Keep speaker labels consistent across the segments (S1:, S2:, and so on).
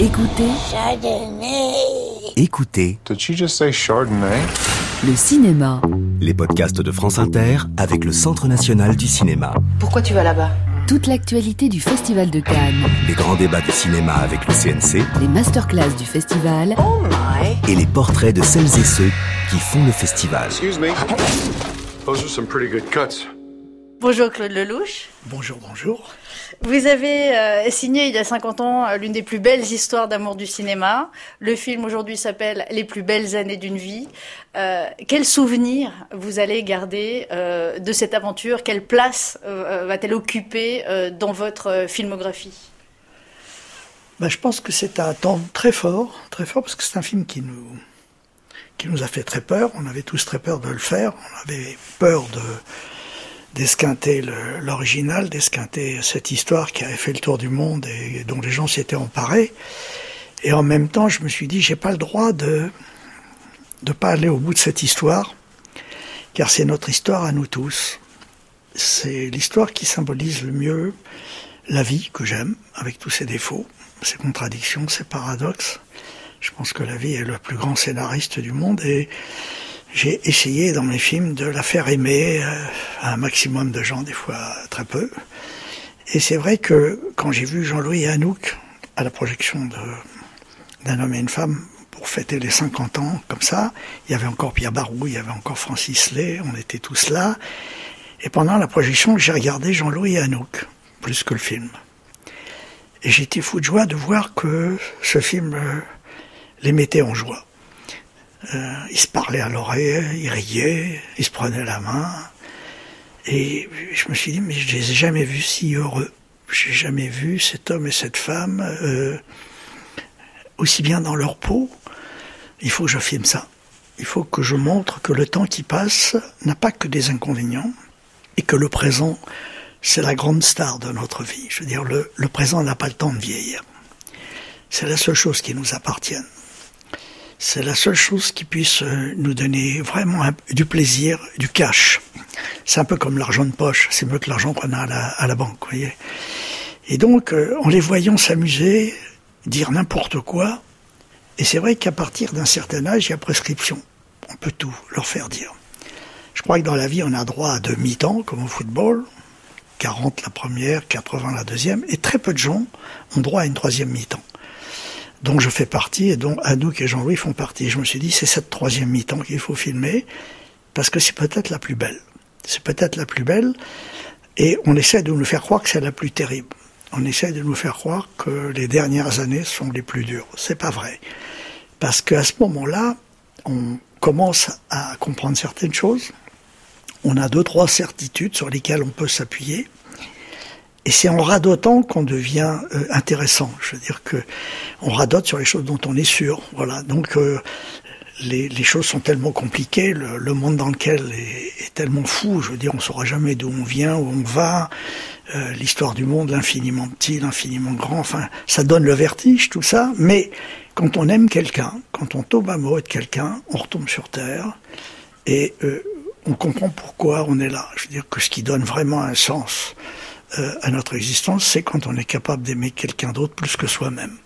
S1: Écoutez
S2: Chardonnay.
S3: Écoutez
S4: Did she just say Chardonnay?
S1: le cinéma.
S3: les podcasts de France Inter avec le Centre national du cinéma.
S5: Pourquoi tu vas là-bas?
S1: Toute l'actualité du Festival de Cannes,
S3: Les grands débats de cinéma avec le CNC
S1: les masterclass du festival
S5: Oh my
S3: et les portraits de celles et ceux qui font le festival.
S4: Excuse me. Those are some pretty good cuts.
S6: Bonjour Claude Lelouch.
S7: Bonjour, bonjour.
S6: Vous avez euh, signé il y a 50 ans euh, l'une des plus belles histoires d'amour du cinéma. Le film aujourd'hui s'appelle Les plus belles années d'une vie. Euh, quel souvenir vous allez garder euh, de cette aventure? Quelle place va-t-elle occuper dans votre filmographie?
S7: Ben, je pense que c'est un temps très fort, très fort, parce que c'est un film qui nous, qui nous a fait très peur. On avait tous très peur de le faire. On avait peur de d'esquinter l'original, d'esquinter cette histoire qui avait fait le tour du monde et dont les gens s'étaient emparés. Et en même temps, je me suis dit, j'ai pas le droit de de pas aller au bout de cette histoire, car c'est notre histoire à nous tous. C'est l'histoire qui symbolise le mieux la vie que j'aime, avec tous ses défauts, ses contradictions, ses paradoxes. Je pense que la vie est le plus grand scénariste du monde et j'ai essayé dans mes films de la faire aimer euh, un maximum de gens, des fois très peu. Et c'est vrai que quand j'ai vu Jean-Louis Hanouk à la projection d'un homme et une femme pour fêter les 50 ans, comme ça, il y avait encore Pierre Barou, il y avait encore Francis Lay, on était tous là. Et pendant la projection, j'ai regardé Jean-Louis Hanouk, plus que le film. Et j'étais fou de joie de voir que ce film euh, les mettait en joie. Euh, ils se parlaient à l'oreille, ils riaient, ils se prenaient la main. Et je me suis dit, mais je les ai jamais vus si heureux. J'ai jamais vu cet homme et cette femme euh, aussi bien dans leur peau. Il faut que je filme ça. Il faut que je montre que le temps qui passe n'a pas que des inconvénients et que le présent, c'est la grande star de notre vie. Je veux dire, le, le présent n'a pas le temps de vieillir. C'est la seule chose qui nous appartienne. C'est la seule chose qui puisse euh, nous donner vraiment du plaisir, du cash. C'est un peu comme l'argent de poche. C'est mieux que l'argent qu'on a à la, banque, voyez. Et donc, euh, en les voyant s'amuser, dire n'importe quoi, et c'est vrai qu'à partir d'un certain âge, il y a prescription. On peut tout leur faire dire. Je crois que dans la vie, on a droit à deux mi-temps, comme au football. 40 la première, 80 la deuxième, et très peu de gens ont droit à une troisième mi-temps. Dont je fais partie et dont Anouk et Jean-Louis font partie. Je me suis dit, c'est cette troisième mi-temps qu'il faut filmer, parce que c'est peut-être la plus belle. C'est peut-être la plus belle, et on essaie de nous faire croire que c'est la plus terrible. On essaie de nous faire croire que les dernières années sont les plus dures. C'est pas vrai. Parce qu'à ce moment-là, on commence à comprendre certaines choses. On a deux, trois certitudes sur lesquelles on peut s'appuyer. Et c'est en radotant qu'on devient euh, intéressant. Je veux dire que on radote sur les choses dont on est sûr. Voilà. Donc euh, les, les choses sont tellement compliquées, le, le monde dans lequel est, est tellement fou. Je veux dire, on saura jamais d'où on vient, où on va. Euh, L'histoire du monde, l'infiniment petit, l'infiniment grand. Enfin, ça donne le vertige, tout ça. Mais quand on aime quelqu'un, quand on tombe amoureux de quelqu'un, on retombe sur terre et euh, on comprend pourquoi on est là. Je veux dire que ce qui donne vraiment un sens euh, à notre existence, c'est quand on est capable d'aimer quelqu'un d'autre plus que soi-même.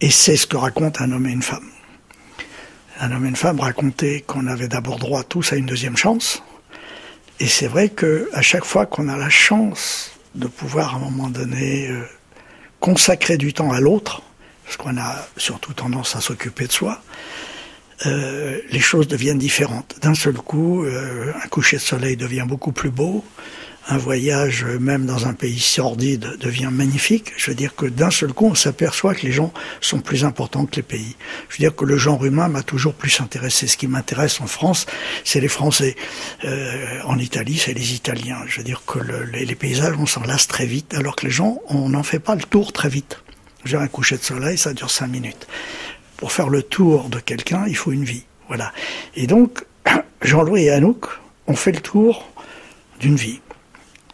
S7: Et c'est ce que raconte un homme et une femme. Un homme et une femme racontaient qu'on avait d'abord droit tous à une deuxième chance. Et c'est vrai que à chaque fois qu'on a la chance de pouvoir à un moment donné euh, consacrer du temps à l'autre, parce qu'on a surtout tendance à s'occuper de soi, euh, les choses deviennent différentes. D'un seul coup, un coucher de soleil devient beaucoup plus beau, un voyage, euh, même dans un pays sordide, devient magnifique. Je veux dire que d'un seul coup, on s'aperçoit que les gens sont plus importants que les pays. Je veux dire que le genre humain m'a toujours plus intéressé. Ce qui m'intéresse en France, c'est les Français. Euh, en Italie, c'est les Italiens. Je veux dire que le- les, les paysages, on s'en lasse très vite, alors que les gens, on n'en fait pas le tour très vite. J'ai un coucher de soleil, ça dure cinq minutes. Pour faire le tour de quelqu'un, il faut une vie. Voilà. Et donc, Jean-Louis et Anouk ont fait le tour d'une vie.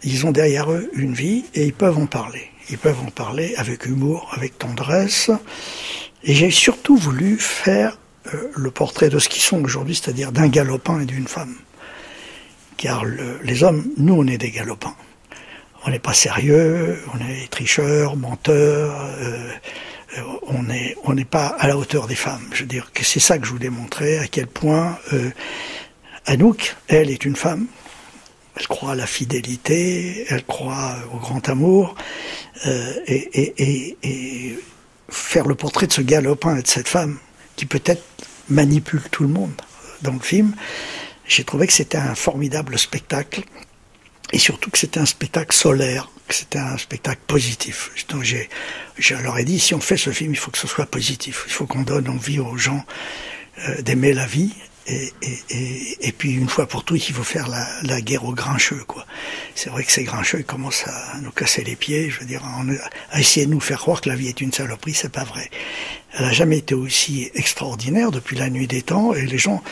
S7: Ils ont derrière eux une vie et ils peuvent en parler. Ils peuvent en parler avec humour, avec tendresse. Et j'ai surtout voulu faire euh, le portrait de ce qu'ils sont aujourd'hui, c'est-à-dire d'un galopin et d'une femme. Car le- les hommes, nous, on est des galopins. On n'est pas sérieux, on est tricheurs, menteurs, euh, euh, on n'est on n'est pas à la hauteur des femmes. Je veux dire que c'est ça que je voulais montrer, à quel point Anouk, elle, est une femme. Elle croit à la fidélité, elle croit au grand amour, euh, et, faire le portrait de ce galopin et de cette femme qui peut-être manipule tout le monde dans le film, j'ai trouvé que c'était un formidable spectacle et surtout que c'était un spectacle solaire, que c'était un spectacle positif. Donc j'ai, je leur ai dit, si on fait ce film, il faut que ce soit positif. Il faut qu'on donne envie aux gens euh, d'aimer la vie. Et, puis une fois pour toutes, il faut faire la, guerre aux grincheux. quoi. C'est vrai que ces grincheux ils commencent à nous casser les pieds. Je veux dire, à essayer de nous faire croire que la vie est une saloperie, c'est pas vrai. Elle a jamais été aussi extraordinaire depuis la nuit des temps, et les gens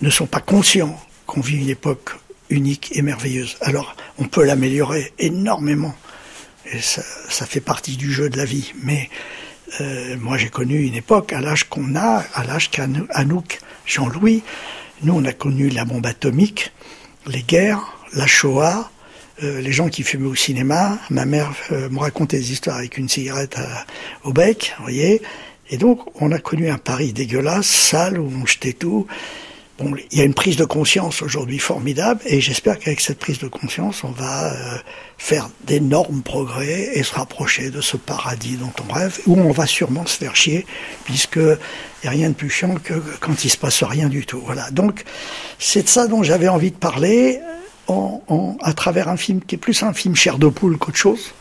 S7: ne sont pas conscients qu'on vit une époque unique et merveilleuse. Alors, on peut l'améliorer énormément. Et ça, ça, fait partie du jeu de la vie. Mais euh, moi, j'ai connu une époque, à l'âge qu'on a, à l'âge qu'Anouk, Jean-Louis, nous, on a connu la bombe atomique, les guerres, la Shoah, euh, les gens qui fumaient au cinéma. Ma mère euh, me racontait des histoires avec une cigarette au bec, vous voyez. Et donc, on a connu un Paris dégueulasse, sale, où on jetait tout. Bon, il y a une prise de conscience aujourd'hui formidable et j'espère qu'avec cette prise de conscience, on va euh, faire d'énormes progrès et se rapprocher de ce paradis dont on rêve, où on va sûrement se faire chier, puisque il n'y a rien de plus chiant que quand il se passe rien du tout. Voilà. Donc, c'est de ça dont j'avais envie de parler en, à travers un film qui est plus un film chair de poule qu'autre chose.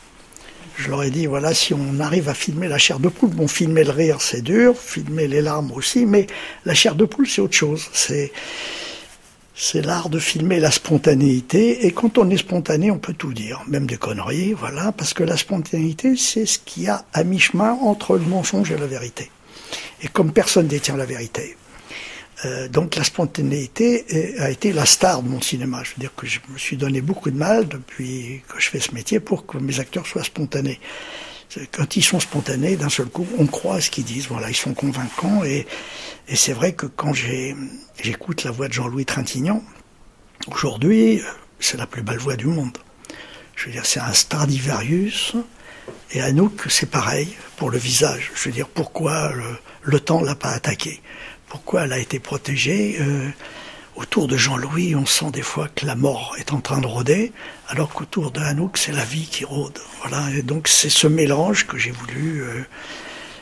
S7: Je leur ai dit, voilà, si on arrive à filmer la chair de poule, bon, filmer le rire, c'est dur, filmer les larmes aussi, mais la chair de poule, c'est autre chose. C'est, c'est l'art de filmer la spontanéité, et quand on est spontané, on peut tout dire, même des conneries, voilà, parce que la spontanéité, c'est ce qu'il y a à mi-chemin entre le mensonge et la vérité. Et comme personne détient la vérité, euh, donc la spontanéité a été la star de mon cinéma. Je veux dire que je me suis donné beaucoup de mal depuis que je fais ce métier pour que mes acteurs soient spontanés. Quand ils sont spontanés, d'un seul coup, on croit à ce qu'ils disent. Voilà, ils sont convaincants. Et, c'est vrai que quand j'écoute la voix de Jean-Louis Trintignant, aujourd'hui, c'est la plus belle voix du monde. Je veux dire, c'est un Stradivarius. Et à nous, c'est pareil pour le visage. Je veux dire, pourquoi le, le temps l'a pas attaqué? Pourquoi elle a été protégée. Euh, autour de Jean-Louis, on sent des fois que la mort est en train de rôder, alors qu'autour de Hanouk, c'est la vie qui rôde. Voilà, et donc c'est ce mélange que j'ai voulu euh,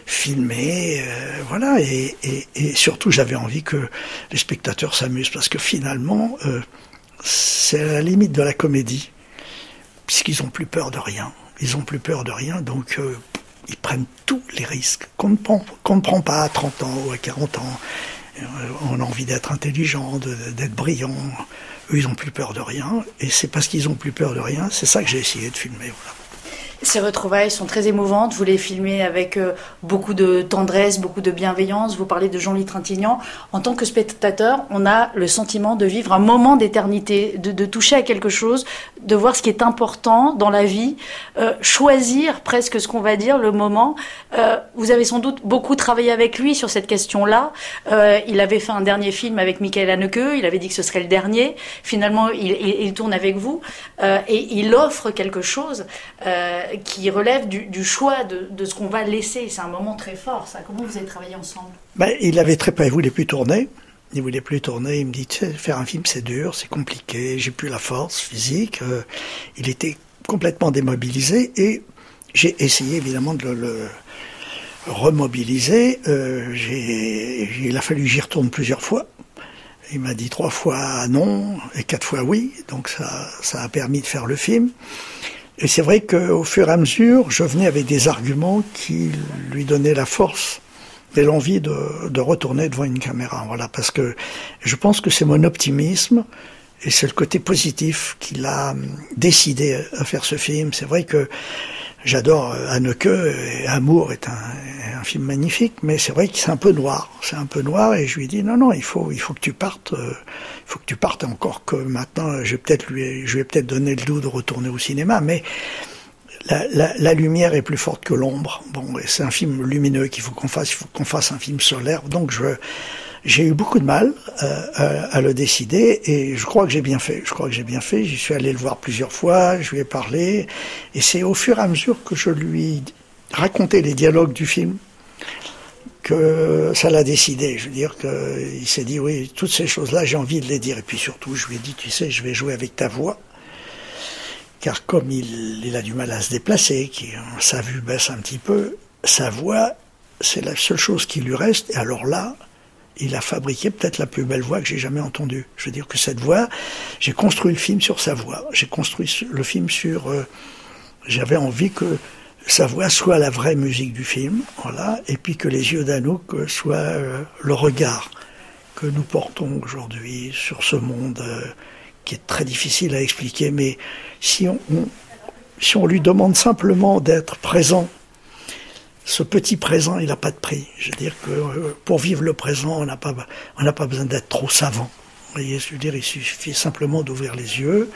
S7: filmer, euh, voilà, et, et, surtout j'avais envie que les spectateurs s'amusent, parce que finalement, c'est la limite de la comédie, puisqu'ils ont plus peur de rien. Ils ont plus peur de rien, donc ils prennent tous les risques qu'on ne, prend, pas à 30 ans ou à 40 ans. On a envie d'être intelligent, d'être brillant. Eux, ils n'ont plus peur de rien. Et c'est parce qu'ils n'ont plus peur de rien, c'est ça que j'ai essayé de filmer.
S6: Ces retrouvailles sont très émouvantes. Vous les filmez avec euh, beaucoup de tendresse, beaucoup de bienveillance. Vous parlez de Jean-Louis Trintignant. En tant que spectateur, on a le sentiment de vivre un moment d'éternité, de, de, toucher à quelque chose, de voir ce qui est important dans la vie, euh, choisir presque ce qu'on va dire, le moment. Euh, vous avez sans doute beaucoup travaillé avec lui sur cette question-là. Euh, il avait fait un dernier film avec Michael Haneke. Il avait dit que ce serait le dernier. Finalement, il, il, tourne avec vous euh, et il offre quelque chose qui relève du, choix de, ce qu'on va laisser. C'est un moment très fort, ça. Comment vous avez travaillé ensemble
S7: ben, Il avait très peur, il voulait plus tourner. Il voulait plus tourner. Il me dit, faire un film, c'est dur, c'est compliqué. J'ai plus la force physique. Euh, il était complètement démobilisé et j'ai essayé évidemment de le, remobiliser. Euh, il a fallu j'y retourne plusieurs fois. Il m'a dit trois fois non et quatre fois oui, donc ça a permis de faire le film. Et c'est vrai qu'au fur et à mesure, je venais avec des arguments qui lui donnaient la force et l'envie de, de, retourner devant une caméra. Voilà, parce que je pense que c'est mon optimisme et c'est le côté positif qui l'a décidé à faire ce film. C'est vrai que j'adore Anneke et Amour est un, film magnifique, mais c'est vrai que c'est un peu noir. C'est un peu noir et je lui ai dit non, non, il faut, il faut que tu partes. Euh, il faut que tu partes encore que maintenant, je vais peut-être lui, je vais peut-être donner le doux de retourner au cinéma, mais la, la, la, lumière est plus forte que l'ombre. Bon, c'est un film lumineux qu'il faut qu'on fasse. Il faut qu'on fasse un film solaire. Donc, je, j'ai eu beaucoup de mal euh, à, à, le décider et je crois que j'ai bien fait. Je crois que j'ai bien fait. J'y suis allé le voir plusieurs fois. Je lui ai parlé et c'est au fur et à mesure que je lui racontais les dialogues du film que ça l'a décidé. Je veux dire qu'il s'est dit, oui, toutes ces choses-là, j'ai envie de les dire. Et puis surtout, je lui ai dit, tu sais, je vais jouer avec ta voix. Car comme il, a du mal à se déplacer, sa vue baisse un petit peu, sa voix, c'est la seule chose qui lui reste. Et alors là, il a fabriqué peut-être la plus belle voix que j'ai jamais entendue. Je veux dire que cette voix, j'ai construit le film sur sa voix. J'ai construit le film sur... Euh, j'avais envie que sa voix soit la vraie musique du film, voilà, et puis que les yeux d'Anouk soient euh, le regard que nous portons aujourd'hui sur ce monde euh, qui est très difficile à expliquer, mais si on, si on lui demande simplement d'être présent, ce petit présent, il n'a pas de prix. Je veux dire que euh, pour vivre le présent, on n'a pas, on n'a pas besoin d'être trop savant. Vous voyez, je veux dire, il suffit simplement d'ouvrir les yeux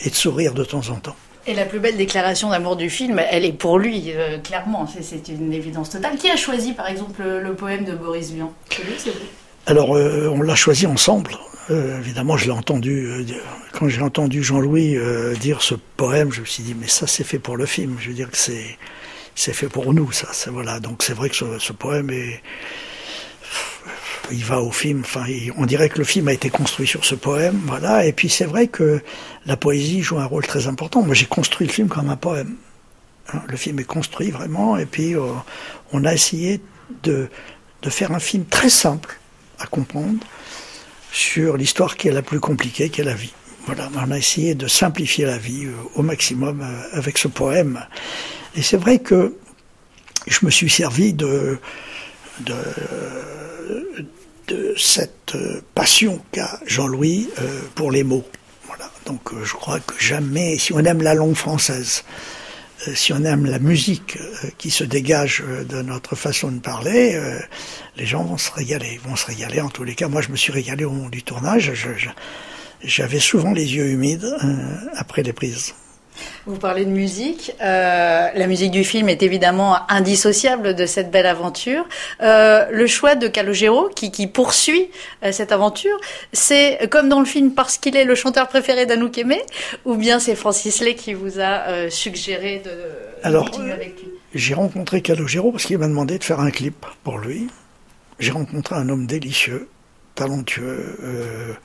S7: et de sourire de temps en temps.
S6: Et la plus belle déclaration d'amour du film, elle est pour lui, euh, clairement. C'est une évidence totale. Qui a choisi, par exemple, le, poème de Boris Vian? C'est lui, c'est
S7: Alors, euh, on l'a choisi ensemble. Euh, évidemment, je l'ai entendu. quand j'ai entendu Jean-Louis dire ce poème, je me suis dit, mais ça, c'est fait pour le film. Je veux dire que c'est c'est fait pour nous, ça. Voilà. Donc, c'est vrai que ce, poème est il va au film, enfin, on dirait que le film a été construit sur ce poème, voilà. Et puis c'est vrai que la poésie joue un rôle très important. Moi, j'ai construit le film comme un poème. Hein. le film est construit vraiment, et puis euh, on a essayé de, de faire un film très simple à comprendre sur l'histoire qui est la plus compliquée, qui est la vie. Voilà, on a essayé de simplifier la vie euh, au maximum euh, avec ce poème. Et c'est vrai que je me suis servi de, cette euh, passion qu'a Jean-Louis euh, pour les mots. Voilà. Donc euh, je crois que jamais, si on aime la langue française, si on aime la musique qui se dégage de notre façon de parler, les gens vont se régaler, vont se régaler. En tous les cas, moi je me suis régalé au moment du tournage. J'avais souvent les yeux humides après les prises.
S6: Vous parlez de musique. Euh, la musique du film est évidemment indissociable de cette belle aventure. Euh, le choix de Calogero, qui, qui poursuit euh, cette aventure, c'est comme dans le film parce qu'il est le chanteur préféré d'Anouk Aimé, ou bien c'est Francis Lay qui vous a suggéré de,
S7: Alors, continuer avec lui? J'ai rencontré Calogero parce qu'il m'a demandé de faire un clip pour lui. J'ai rencontré un homme délicieux, talentueux,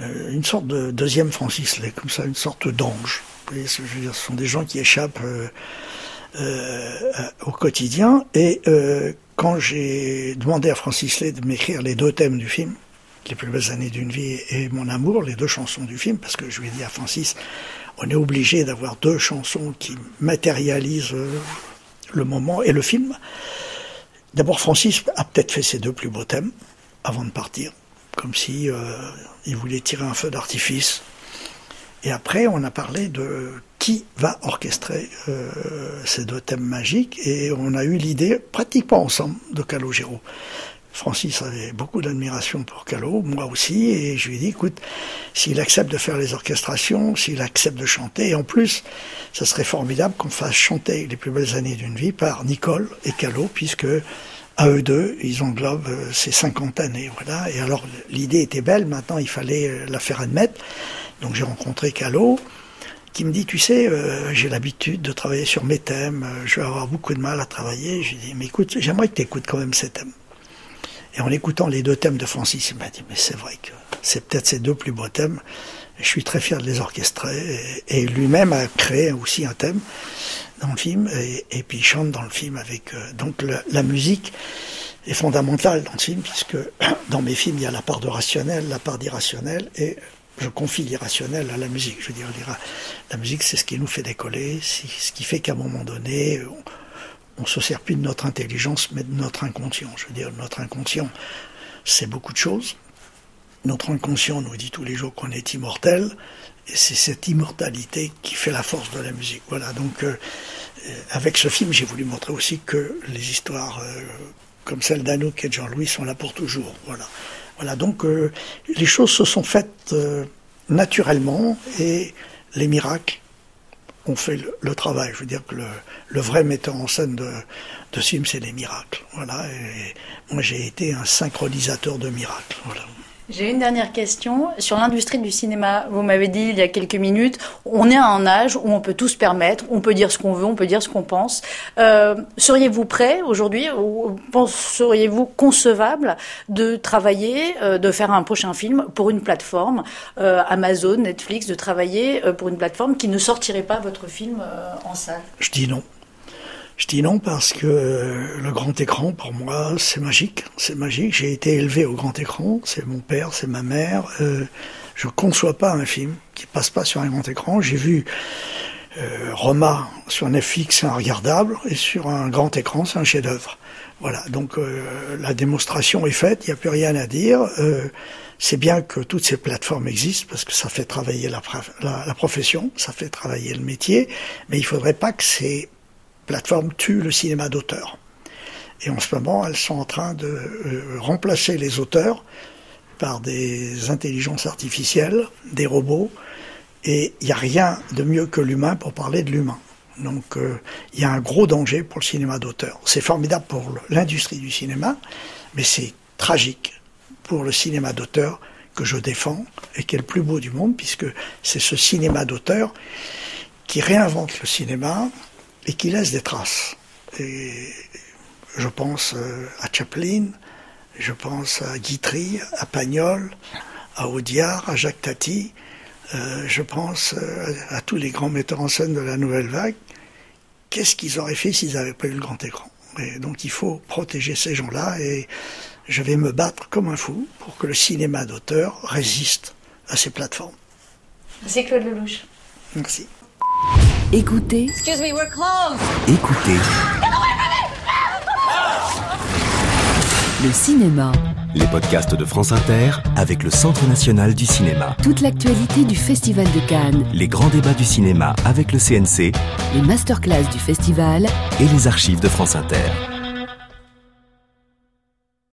S7: une sorte de deuxième Francis Lay, comme ça, une sorte d'ange ce sont des gens qui échappent euh, euh, au quotidien. Et euh, quand j'ai demandé à Francis Lay de m'écrire les deux thèmes du film, les plus belles années d'une vie et mon amour, les deux chansons du film, parce que je lui ai dit à Francis, on est obligé d'avoir deux chansons qui matérialisent le moment et le film. D'abord, Francis a peut-être fait ses deux plus beaux thèmes avant de partir, comme si il voulait tirer un feu d'artifice et après, on a parlé de qui va orchestrer euh, ces deux thèmes magiques, et on a eu l'idée, pratiquement ensemble, de Calogero. Francis avait beaucoup d'admiration pour Calo, moi aussi, et je lui ai dit, écoute, s'il accepte de faire les orchestrations, s'il accepte de chanter, et en plus, ça serait formidable qu'on fasse chanter les plus belles années d'une vie par Nicole et Calo, puisque à eux deux, ils englobent euh, ces 50 années, voilà. Et alors, l'idée était belle, maintenant il fallait euh, la faire admettre. Donc j'ai rencontré Calo, qui me dit, tu sais, euh, j'ai l'habitude de travailler sur mes thèmes, je vais avoir beaucoup de mal à travailler. Je lui dis, mais écoute, j'aimerais que tu écoutes quand même ces thèmes. Et en écoutant les deux thèmes de Francis, il m'a dit, mais c'est vrai que c'est peut-être ces deux plus beaux thèmes. je suis très fier de les orchestrer. Et, lui-même a créé aussi un thème dans le film, et, puis il chante dans le film avec... Euh, donc la musique est fondamentale dans le film, puisque dans mes films, il y a la part de rationnel, la part d'irrationnel, et je confie l'irrationnel à la musique. Je veux dire, la musique, c'est ce qui nous fait décoller, c'est ce qui fait qu'à un moment donné, on, ne se sert plus de notre intelligence, mais de notre inconscient. Je veux dire, notre inconscient, c'est beaucoup de choses. Notre inconscient nous dit tous les jours qu'on est immortel, et c'est cette immortalité qui fait la force de la musique. Voilà, donc euh, avec ce film, j'ai voulu montrer aussi que les histoires euh, comme celle d'Anouk et de Jean-Louis sont là pour toujours. Voilà. Voilà, donc euh, les choses se sont faites euh, naturellement et les miracles ont fait le, travail. Je veux dire que le, vrai metteur en scène de, de film, c'est les miracles. Voilà, et moi j'ai été un synchronisateur de miracles. Voilà.
S6: J'ai une dernière question sur l'industrie du cinéma. Vous m'avez dit il y a quelques minutes, on est à un âge où on peut tout se permettre, on peut dire ce qu'on veut, on peut dire ce qu'on pense. Euh, seriez-vous prêt aujourd'hui, ou seriez-vous concevable de travailler, euh, de faire un prochain film pour une plateforme, euh, Amazon, Netflix, de travailler pour une plateforme qui ne sortirait pas votre film en salle?
S7: Je dis non. Je dis non parce que euh, le grand écran, pour moi, c'est magique. C'est magique. J'ai été élevé au grand écran. C'est mon père, c'est ma mère. Euh, je conçois pas un film qui passe pas sur un grand écran. J'ai vu euh, Roma sur Netflix, c'est un regardable, et sur un grand écran, c'est un chef-d'œuvre. Voilà. Donc euh, la démonstration est faite. Il n'y a plus rien à dire. c'est bien que toutes ces plateformes existent parce que ça fait travailler la, la, la profession, ça fait travailler le métier, mais il faudrait pas que ces plateforme tue le cinéma d'auteur. Et en ce moment, elles sont en train de euh, remplacer les auteurs par des intelligences artificielles, des robots, et il n'y a rien de mieux que l'humain pour parler de l'humain. Donc euh, il y a un gros danger pour le cinéma d'auteur. C'est formidable pour l'industrie du cinéma, mais c'est tragique pour le cinéma d'auteur que je défends et qui est le plus beau du monde, puisque c'est ce cinéma d'auteur qui réinvente le cinéma, et qui laisse des traces. Et je pense euh, à Chaplin, je pense à Guitry, à Pagnol, à Audiard, à Jacques Tati, euh, je pense euh, à tous les grands metteurs en scène de la nouvelle vague. Qu'est-ce qu'ils auraient fait s'ils n'avaient pas eu le grand écran? Et Donc il faut protéger ces gens-là et je vais me battre comme un fou pour que le cinéma d'auteur résiste à ces plateformes.
S6: C'est Claude Lelouch.
S7: Merci.
S1: Écoutez.
S2: Excuse me, we're closed.
S3: Écoutez.
S1: Le cinéma.
S3: Les podcasts de France Inter avec le Centre national du cinéma.
S1: Toute l'actualité du Festival de Cannes.
S3: Les grands débats du cinéma avec le CNC.
S1: Les masterclass du festival.
S3: Et les archives de France Inter.